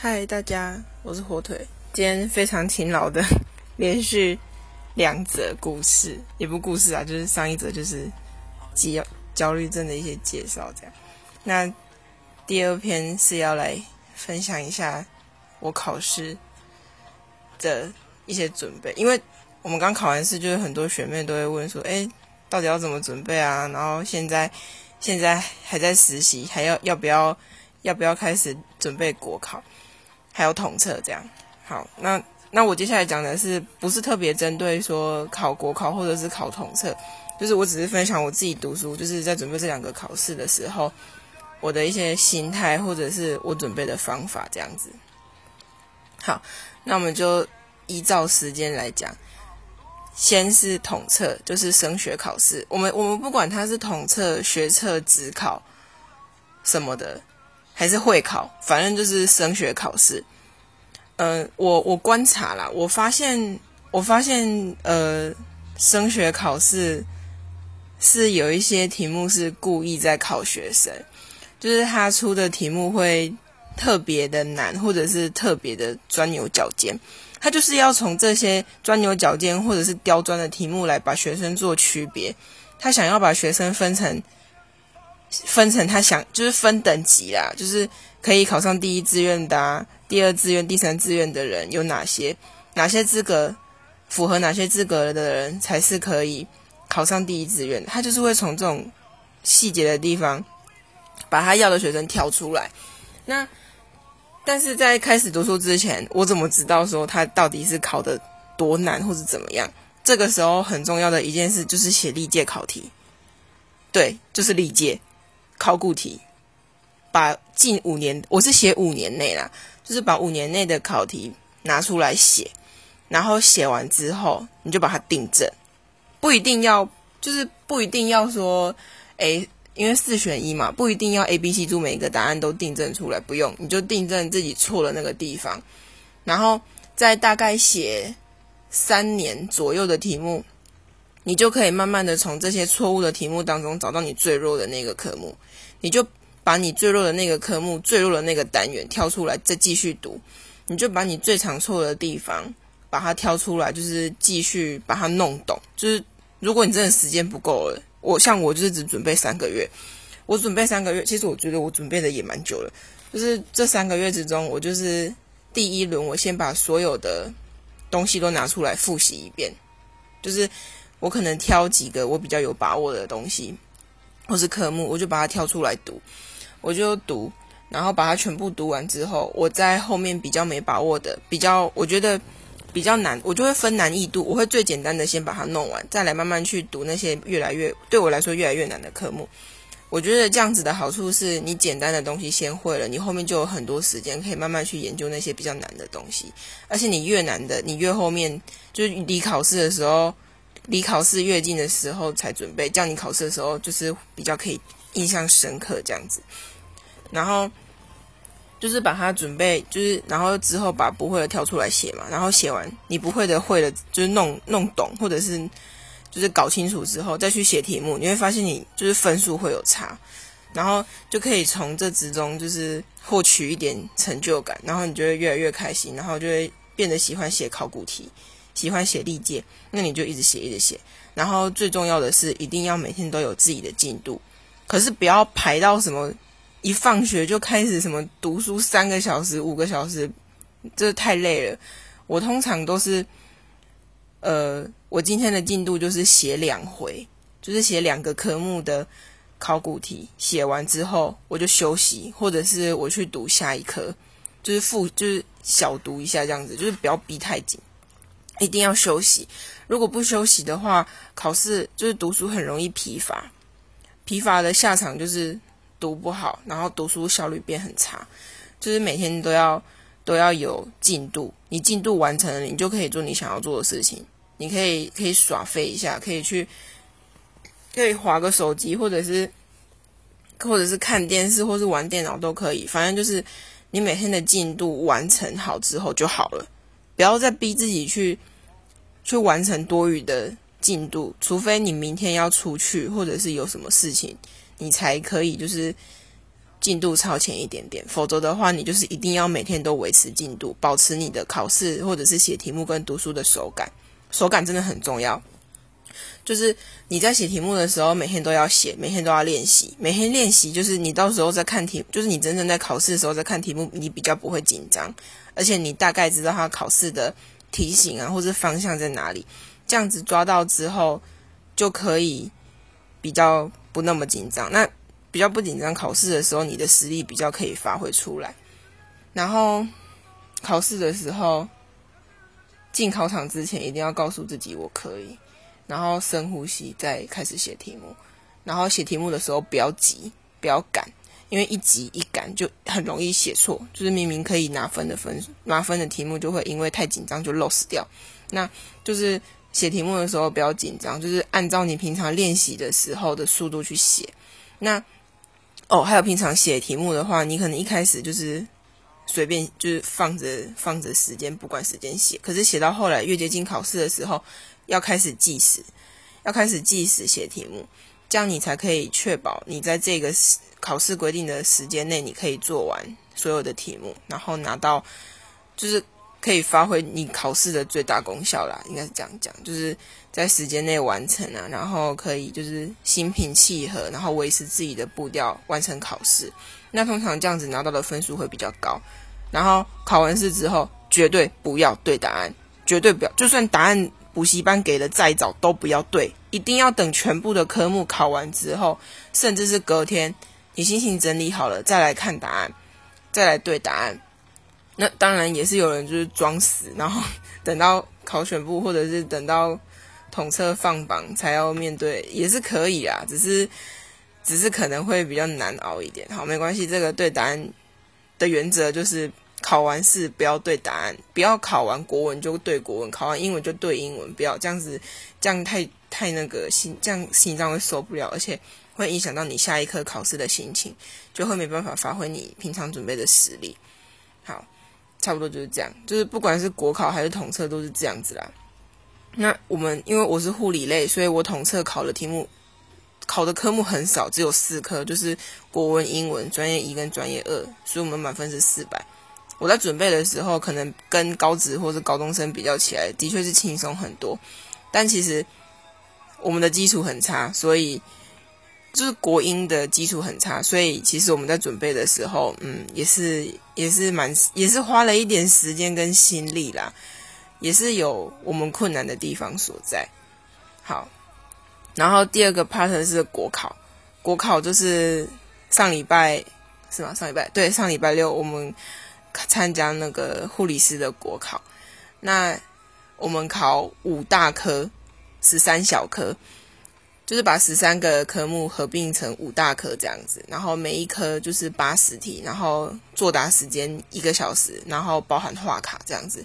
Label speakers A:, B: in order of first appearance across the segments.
A: 嗨，大家，我是火腿。今天非常勤劳的 连续两则故事，也不故事啊，就是上一则就是焦焦虑症的一些介绍，这样。那第二篇是要来分享一下我考试的一些准备，因为我们刚考完试，就是很多学妹都会问说，哎，到底要怎么准备啊？然后现在现在还在实习，还要要不要要不要开始准备国考？还有统测这样，好，那那我接下来讲的是不是特别针对说考国考或者是考统测，就是我只是分享我自己读书，就是在准备这两个考试的时候，我的一些心态或者是我准备的方法这样子。好，那我们就依照时间来讲，先是统测，就是升学考试，我们我们不管它是统测、学测、职考什么的。还是会考，反正就是升学考试。嗯，我我观察了，我发现我发现呃，升学考试是有一些题目是故意在考学生，就是他出的题目会特别的难，或者是特别的钻牛角尖。他就是要从这些钻牛角尖或者是刁钻的题目来把学生做区别，他想要把学生分成。分成他想就是分等级啦，就是可以考上第一志愿的、第二志愿、第三志愿的人有哪些？哪些资格符合哪些资格的人才是可以考上第一志愿？他就是会从这种细节的地方把他要的学生挑出来。那但是在开始读书之前，我怎么知道说他到底是考的多难或者怎么样？这个时候很重要的一件事就是写历届考题，对，就是历届。考古题，把近五年，我是写五年内啦，就是把五年内的考题拿出来写，然后写完之后，你就把它订正，不一定要，就是不一定要说，诶，因为四选一嘛，不一定要 A、B、C、D 每一个答案都订正出来，不用，你就订正自己错的那个地方，然后再大概写三年左右的题目。你就可以慢慢的从这些错误的题目当中找到你最弱的那个科目，你就把你最弱的那个科目、最弱的那个单元挑出来，再继续读。你就把你最常错的地方把它挑出来，就是继续把它弄懂。就是如果你真的时间不够了，我像我就是只准备三个月，我准备三个月，其实我觉得我准备的也蛮久了。就是这三个月之中，我就是第一轮，我先把所有的东西都拿出来复习一遍，就是。我可能挑几个我比较有把握的东西，或是科目，我就把它挑出来读，我就读，然后把它全部读完之后，我在后面比较没把握的，比较我觉得比较难，我就会分难易度，我会最简单的先把它弄完，再来慢慢去读那些越来越对我来说越来越难的科目。我觉得这样子的好处是你简单的东西先会了，你后面就有很多时间可以慢慢去研究那些比较难的东西，而且你越难的，你越后面就是离考试的时候。离考试越近的时候才准备，这样你考试的时候就是比较可以印象深刻这样子。然后就是把它准备，就是然后之后把不会的挑出来写嘛。然后写完你不会的会了，就是弄弄懂或者是就是搞清楚之后再去写题目，你会发现你就是分数会有差，然后就可以从这之中就是获取一点成就感，然后你就会越来越开心，然后就会变得喜欢写考古题。喜欢写历届，那你就一直写，一直写。然后最重要的是，一定要每天都有自己的进度。可是不要排到什么一放学就开始什么读书三个小时、五个小时，这太累了。我通常都是，呃，我今天的进度就是写两回，就是写两个科目的考古题。写完之后我就休息，或者是我去读下一科，就是复就是小读一下这样子，就是不要逼太紧。一定要休息，如果不休息的话，考试就是读书很容易疲乏，疲乏的下场就是读不好，然后读书效率变很差。就是每天都要都要有进度，你进度完成了，你就可以做你想要做的事情。你可以可以耍废一下，可以去可以划个手机，或者是或者是看电视，或是玩电脑都可以。反正就是你每天的进度完成好之后就好了。不要再逼自己去去完成多余的进度，除非你明天要出去，或者是有什么事情，你才可以就是进度超前一点点，否则的话，你就是一定要每天都维持进度，保持你的考试或者是写题目跟读书的手感，手感真的很重要。就是你在写题目的时候，每天都要写，每天都要练习，每天练习，就是你到时候在看题，就是你真正在考试的时候在看题目，你比较不会紧张，而且你大概知道他考试的题型啊，或者方向在哪里，这样子抓到之后，就可以比较不那么紧张。那比较不紧张，考试的时候你的实力比较可以发挥出来。然后考试的时候，进考场之前一定要告诉自己我可以。然后深呼吸，再开始写题目。然后写题目的时候不要急，不要赶，因为一急一赶就很容易写错。就是明明可以拿分的分拿分的题目，就会因为太紧张就 lost 掉。那就是写题目的时候不要紧张，就是按照你平常练习的时候的速度去写。那哦，还有平常写题目的话，你可能一开始就是随便就是放着放着时间，不管时间写。可是写到后来越接近考试的时候。要开始计时，要开始计时写题目，这样你才可以确保你在这个考试规定的时间内，你可以做完所有的题目，然后拿到，就是可以发挥你考试的最大功效啦。应该是这样讲，就是在时间内完成啊，然后可以就是心平气和，然后维持自己的步调完成考试。那通常这样子拿到的分数会比较高。然后考完试之后，绝对不要对答案，绝对不要，就算答案。补习班给的再早都不要对，一定要等全部的科目考完之后，甚至是隔天你心情整理好了再来看答案，再来对答案。那当然也是有人就是装死，然后等到考选部或者是等到统测放榜才要面对，也是可以啊，只是只是可能会比较难熬一点。好，没关系，这个对答案的原则就是。考完试不要对答案，不要考完国文就对国文，考完英文就对英文，不要这样子，这样太太那个心，这样心脏会受不了，而且会影响到你下一科考试的心情，就会没办法发挥你平常准备的实力。好，差不多就是这样，就是不管是国考还是统测都是这样子啦。那我们因为我是护理类，所以我统测考的题目考的科目很少，只有四科，就是国文、英文、专业一跟专业二，所以我们满分是四百。我在准备的时候，可能跟高职或者高中生比较起来，的确是轻松很多。但其实我们的基础很差，所以就是国英的基础很差，所以其实我们在准备的时候，嗯，也是也是蛮也是花了一点时间跟心力啦，也是有我们困难的地方所在。好，然后第二个 part 是国考，国考就是上礼拜是吗？上礼拜对，上礼拜六我们。参加那个护理师的国考，那我们考五大科，十三小科，就是把十三个科目合并成五大科这样子，然后每一科就是八十题，然后作答时间一个小时，然后包含画卡这样子。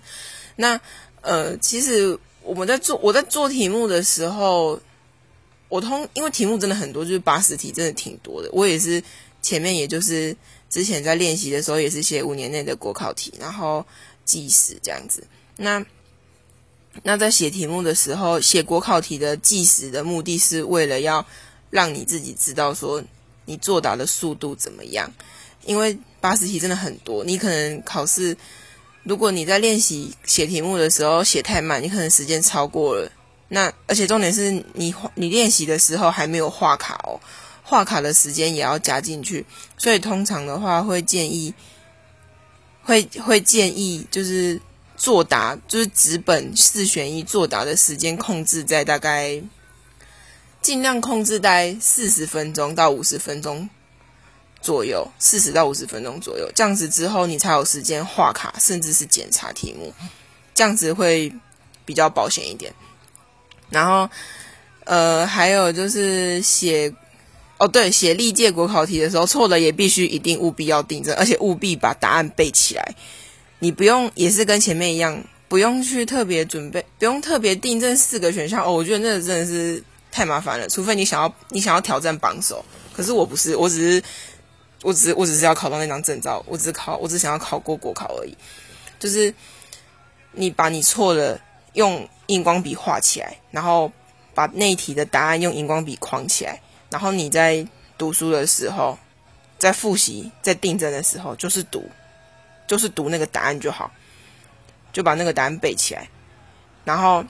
A: 那呃，其实我们在做我在做题目的时候，我通因为题目真的很多，就是八十题真的挺多的，我也是前面也就是。之前在练习的时候也是写五年内的国考题，然后计时这样子。那那在写题目的时候，写国考题的计时的目的是为了要让你自己知道说你作答的速度怎么样。因为八十题真的很多，你可能考试如果你在练习写题目的时候写太慢，你可能时间超过了。那而且重点是你你练习的时候还没有画卡哦。画卡的时间也要加进去，所以通常的话会建议，会会建议就是作答，就是纸本四选一作答的时间控制在大概尽量控制在四十分钟到五十分钟左右，四十到五十分钟左右，这样子之后你才有时间画卡，甚至是检查题目，这样子会比较保险一点。然后，呃，还有就是写。哦，对，写历届国考题的时候，错了也必须一定务必要订正，而且务必把答案背起来。你不用，也是跟前面一样，不用去特别准备，不用特别订正四个选项。哦，我觉得那真的是太麻烦了，除非你想要，你想要挑战榜首。可是我不是，我只是，我只是，我只是要考到那张证照，我只考，我只想要考过国考而已。就是你把你错了用荧光笔画起来，然后把那一题的答案用荧光笔框起来。然后你在读书的时候，在复习、在订正的时候，就是读，就是读那个答案就好，就把那个答案背起来。然后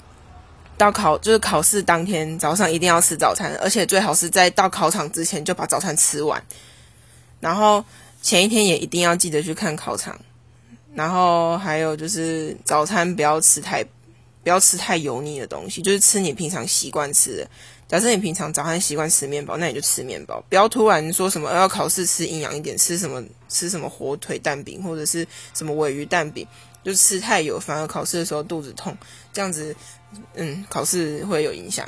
A: 到考就是考试当天早上一定要吃早餐，而且最好是在到考场之前就把早餐吃完。然后前一天也一定要记得去看考场。然后还有就是早餐不要吃太不要吃太油腻的东西，就是吃你平常习惯吃的。假设你平常早餐习惯吃面包，那你就吃面包，不要突然说什么要考试吃营养一点，吃什么吃什么火腿蛋饼或者是什么尾鱼蛋饼，就吃太油，反而考试的时候肚子痛，这样子，嗯，考试会有影响。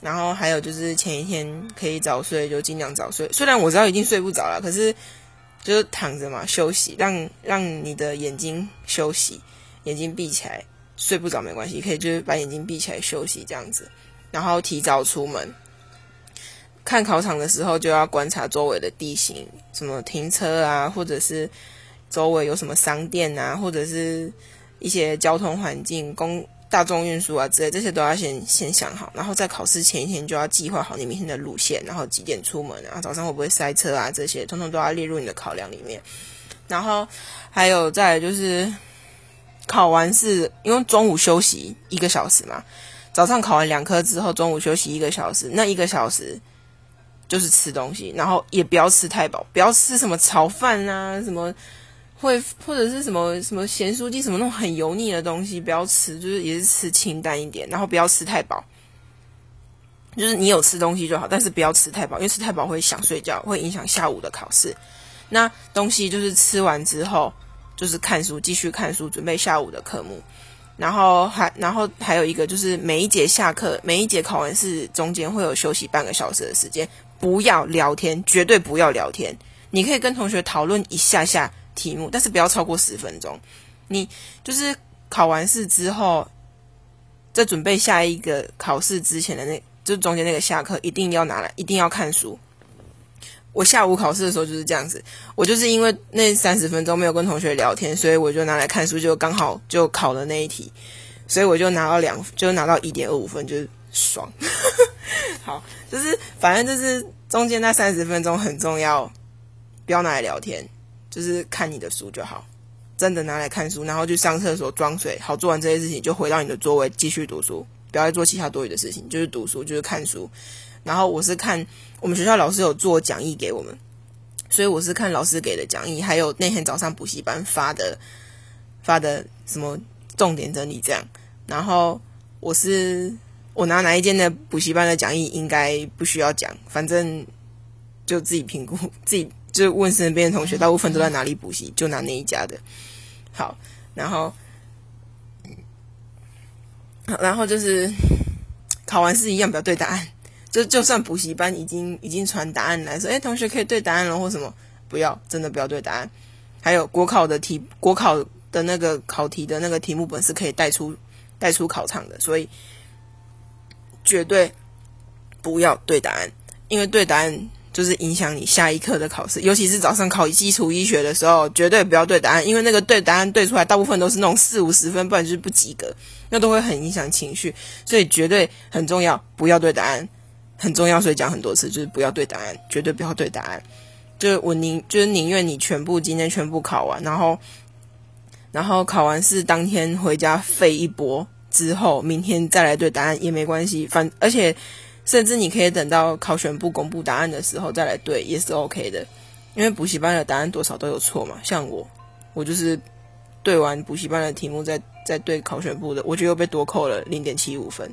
A: 然后还有就是前一天可以早睡，就尽量早睡。虽然我知道已经睡不着了，可是就是躺着嘛，休息，让让你的眼睛休息，眼睛闭起来，睡不着没关系，可以就是把眼睛闭起来休息这样子。然后提早出门，看考场的时候就要观察周围的地形，什么停车啊，或者是周围有什么商店啊，或者是一些交通环境、公大众运输啊之类，这些都要先先想好。然后在考试前一天就要计划好你明天的路线，然后几点出门，然后早上会不会塞车啊，这些通通都要列入你的考量里面。然后还有再就是考完试，因为中午休息一个小时嘛。早上考完两科之后，中午休息一个小时，那一个小时就是吃东西，然后也不要吃太饱，不要吃什么炒饭啊，什么会或者是什么什么咸酥鸡什么那种很油腻的东西，不要吃，就是也是吃清淡一点，然后不要吃太饱，就是你有吃东西就好，但是不要吃太饱，因为吃太饱会想睡觉，会影响下午的考试。那东西就是吃完之后，就是看书，继续看书，准备下午的科目。然后还，然后还有一个就是每一节下课，每一节考完试中间会有休息半个小时的时间，不要聊天，绝对不要聊天。你可以跟同学讨论一下下题目，但是不要超过十分钟。你就是考完试之后，在准备下一个考试之前的那，就中间那个下课，一定要拿来，一定要看书。我下午考试的时候就是这样子，我就是因为那三十分钟没有跟同学聊天，所以我就拿来看书，就刚好就考了那一题，所以我就拿到两，就拿到一点二五分，就是爽。好，就是反正就是中间那三十分钟很重要，不要拿来聊天，就是看你的书就好，真的拿来看书，然后去上厕所装水，好做完这些事情就回到你的座位继续读书，不要再做其他多余的事情，就是读书，就是看书。然后我是看我们学校老师有做讲义给我们，所以我是看老师给的讲义，还有那天早上补习班发的发的什么重点整理这样。然后我是我拿哪一间的补习班的讲义应该不需要讲，反正就自己评估，自己就问身边的同学，大部分都在哪里补习，就拿那一家的。好，然后然后就是考完试一样，不要对答案。就就算补习班已经已经传答案来说，哎，同学可以对答案了或什么，不要，真的不要对答案。还有国考的题，国考的那个考题的那个题目本是可以带出带出考场的，所以绝对不要对答案，因为对答案就是影响你下一课的考试，尤其是早上考基础医学的时候，绝对不要对答案，因为那个对答案对出来大部分都是那种四五十分，不然就是不及格，那都会很影响情绪，所以绝对很重要，不要对答案。很重要，所以讲很多次，就是不要对答案，绝对不要对答案。就是我宁，就是宁愿你全部今天全部考完，然后，然后考完试当天回家废一波之后，明天再来对答案也没关系。反而且，甚至你可以等到考选部公布答案的时候再来对，也是 OK 的。因为补习班的答案多少都有错嘛。像我，我就是对完补习班的题目再再对考选部的，我就又被多扣了零点七五分。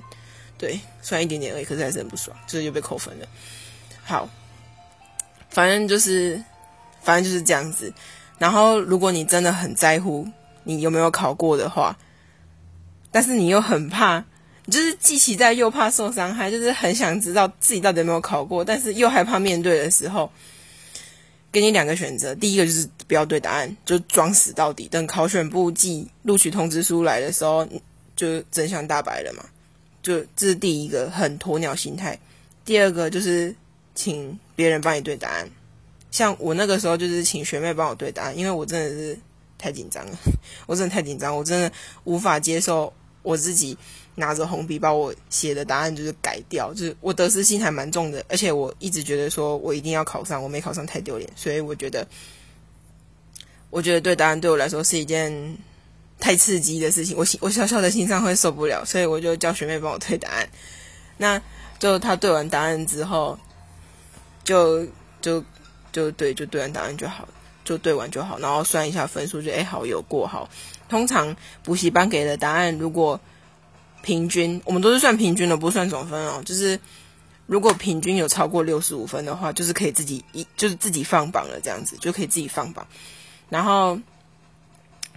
A: 对，算一点点而已，可是还是很不爽，就是又被扣分了。好，反正就是，反正就是这样子。然后，如果你真的很在乎你有没有考过的话，但是你又很怕，你就是既期待又怕受伤害，就是很想知道自己到底有没有考过，但是又害怕面对的时候，给你两个选择：第一个就是不要对答案，就装死到底，等考选部寄录取通知书来的时候，就真相大白了嘛。就这是第一个很鸵鸟心态，第二个就是请别人帮你对答案，像我那个时候就是请学妹帮我对答案，因为我真的是太紧张了，我真的太紧张，我真的无法接受我自己拿着红笔把我写的答案就是改掉，就是我得失心还蛮重的，而且我一直觉得说我一定要考上，我没考上太丢脸，所以我觉得，我觉得对答案对我来说是一件太刺激的事情，我心我小小的心脏会受不了，所以我就叫学妹帮我对答案。那就他对完答案之后，就就就对，就对完答案就好，就对完就好，然后算一下分数，就哎好有过好。通常补习班给的答案，如果平均，我们都是算平均的，不算总分哦。就是如果平均有超过六十五分的话，就是可以自己一就是自己放榜了，这样子就可以自己放榜。然后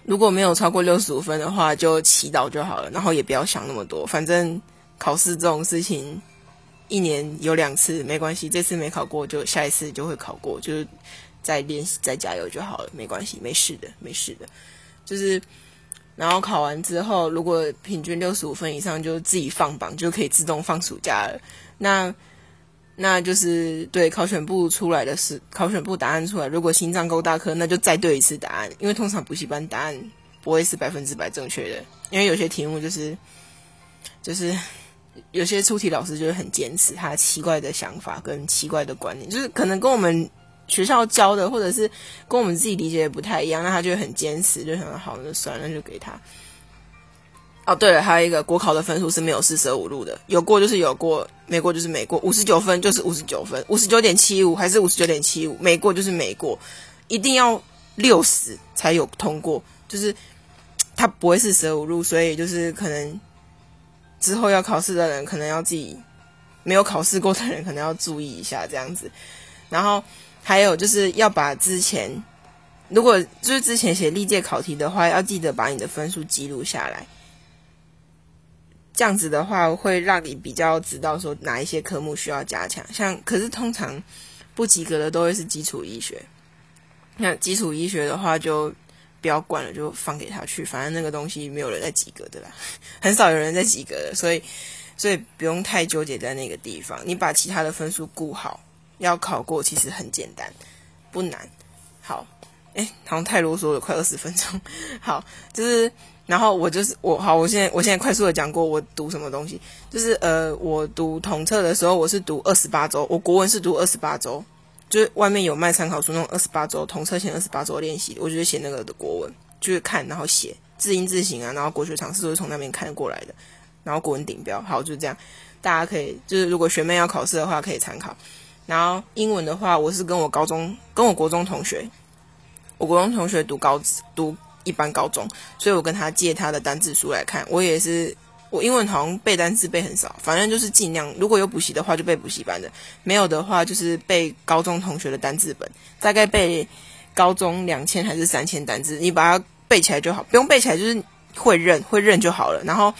A: 如果没有超过六十五分的话，就祈祷就好了，然后也不要想那么多。反正考试这种事情，一年有两次没关系，这次没考过就下一次就会考过，就是再练习再加油就好了，没关系，没事的，没事的，就是。然后考完之后，如果平均六十五分以上，就自己放榜，就可以自动放暑假了。那那就是对考选部出来的是考选部答案出来，如果心脏够大颗，那就再对一次答案。因为通常补习班答案不会是百分之百正确的，因为有些题目就是就是有些出题老师就是很坚持他奇怪的想法跟奇怪的观念，就是可能跟我们。学校教的，或者是跟我们自己理解的不太一样，那他就很坚持，就想好，那算了，那就给他。哦，对了，还有一个国考的分数是没有四舍五入的，有过就是有过，没过就是没过，五十九分就是五十九分，五十九点七五还是五十九点七五，没过就是没过，一定要六十才有通过，就是他不会四舍五入，所以就是可能之后要考试的人，可能要自己没有考试过的人，可能要注意一下这样子，然后。还有就是要把之前，如果就是之前写历届考题的话，要记得把你的分数记录下来。这样子的话，会让你比较知道说哪一些科目需要加强。像可是通常不及格的都会是基础医学。那基础医学的话，就不要管了，就放给他去。反正那个东西没有人在及格的啦，很少有人在及格的，所以所以不用太纠结在那个地方。你把其他的分数顾好。要考过其实很简单，不难。好，哎，好像太啰嗦了，快二十分钟。好，就是，然后我就是我，好，我现在我现在快速的讲过我读什么东西，就是呃，我读统测的时候，我是读二十八周，我国文是读二十八周，就是外面有卖参考书那种二十八周统测前二十八周练习，我就写那个的国文，就是看然后写字音字形啊，然后国学常识都是从那边看过来的，然后国文顶标，好，就是这样，大家可以就是如果学妹要考试的话，可以参考。然后英文的话，我是跟我高中、跟我国中同学，我国中同学读高读一般高中，所以我跟他借他的单字书来看。我也是，我英文好像背单词背很少，反正就是尽量，如果有补习的话就背补习班的，没有的话就是背高中同学的单字本，大概背高中两千还是三千单字，你把它背起来就好，不用背起来，就是会认会认就好了。然后。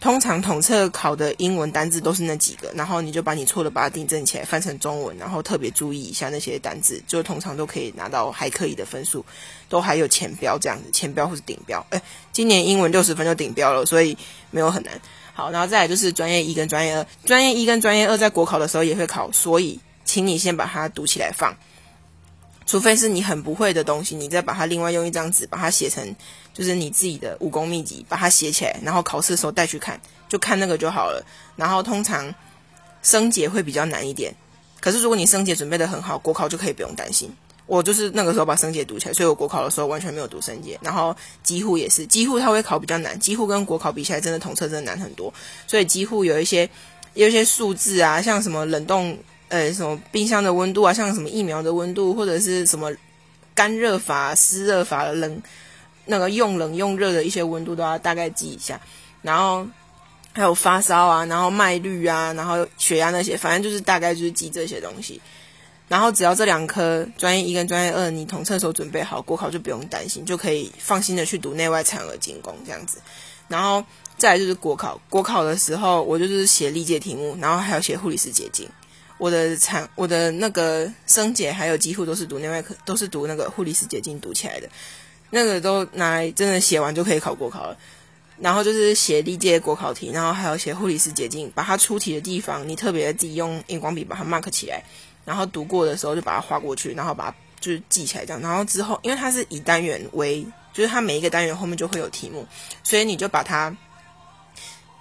A: 通常统测考的英文单字都是那几个，然后你就把你错的把它订正起来，翻成中文，然后特别注意一下那些单字，就通常都可以拿到还可以的分数，都还有前标这样子，前标或是顶标。哎，今年英文六十分就顶标了，所以没有很难。好，然后再来就是专业一跟专业二，专业一跟专业二在国考的时候也会考，所以请你先把它读起来放。除非是你很不会的东西，你再把它另外用一张纸把它写成，就是你自己的武功秘籍，把它写起来，然后考试的时候带去看，就看那个就好了。然后通常升节会比较难一点，可是如果你升节准备的很好，国考就可以不用担心。我就是那个时候把升解读起来，所以我国考的时候完全没有读升解。然后几乎也是，几乎它会考比较难，几乎跟国考比起来，真的统测真的难很多。所以几乎有一些有一些数字啊，像什么冷冻。呃，什么冰箱的温度啊，像什么疫苗的温度，或者是什么干热法、湿热法冷，那个用冷用热的一些温度都要大概记一下。然后还有发烧啊，然后脉率啊，然后血压那些，反正就是大概就是记这些东西。然后只要这两科专业一跟专业二你统测时候准备好，国考就不用担心，就可以放心的去读内外产儿精工这样子。然后再就是国考，国考的时候我就是写历届题目，然后还要写护理师结晶。我的产，我的那个生姐还有几乎都是读内外科，都是读那个护理师捷径读起来的，那个都拿来真的写完就可以考国考了。然后就是写历届国考题，然后还有写护理师捷径，把它出题的地方你特别自己用荧光笔把它 mark 起来，然后读过的时候就把它划过去，然后把它就是记起来这样。然后之后因为它是以单元为，就是它每一个单元后面就会有题目，所以你就把它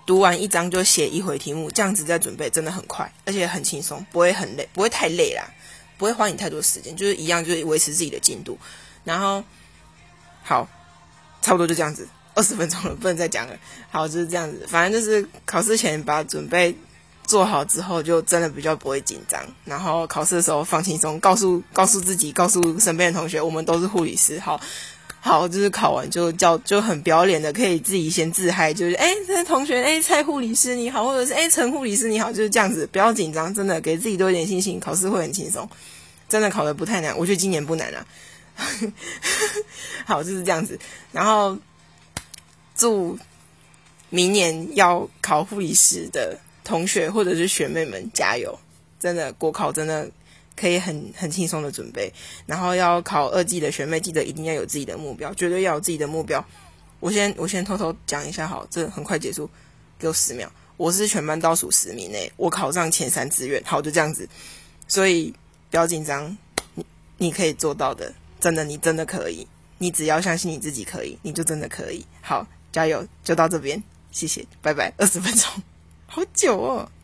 A: 读完一章就写一回题目，这样子在准备真的很快，而且很轻松，不会很累，不会太累啦，不会花你太多时间，就是一样，就是维持自己的进度。然后好，差不多就这样子，二十分钟了，不能再讲了。好，就是这样子，反正就是考试前把准备做好之后，就真的比较不会紧张。然后考试的时候放轻松，告诉告诉自己，告诉身边的同学，我们都是护理师。好。好，就是考完就叫就很不要脸的，可以自己先自嗨，就是哎，这同学，哎，蔡护理师你好，或者是哎，陈护理师你好，就是这样子，不要紧张，真的给自己多一点信心，考试会很轻松，真的考的不太难，我觉得今年不难啊。好，就是这样子，然后祝明年要考护理师的同学或者是学妹们加油，真的国考真的。可以很很轻松的准备，然后要考二季的学妹，记得一定要有自己的目标，绝对要有自己的目标。我先我先偷偷讲一下，好，这很快结束，给我十秒。我是全班倒数十名内，我考上前三志愿，好，就这样子。所以不要紧张，你你可以做到的，真的，你真的可以，你只要相信你自己可以，你就真的可以。好，加油，就到这边，谢谢，拜拜。二十分钟，好久哦。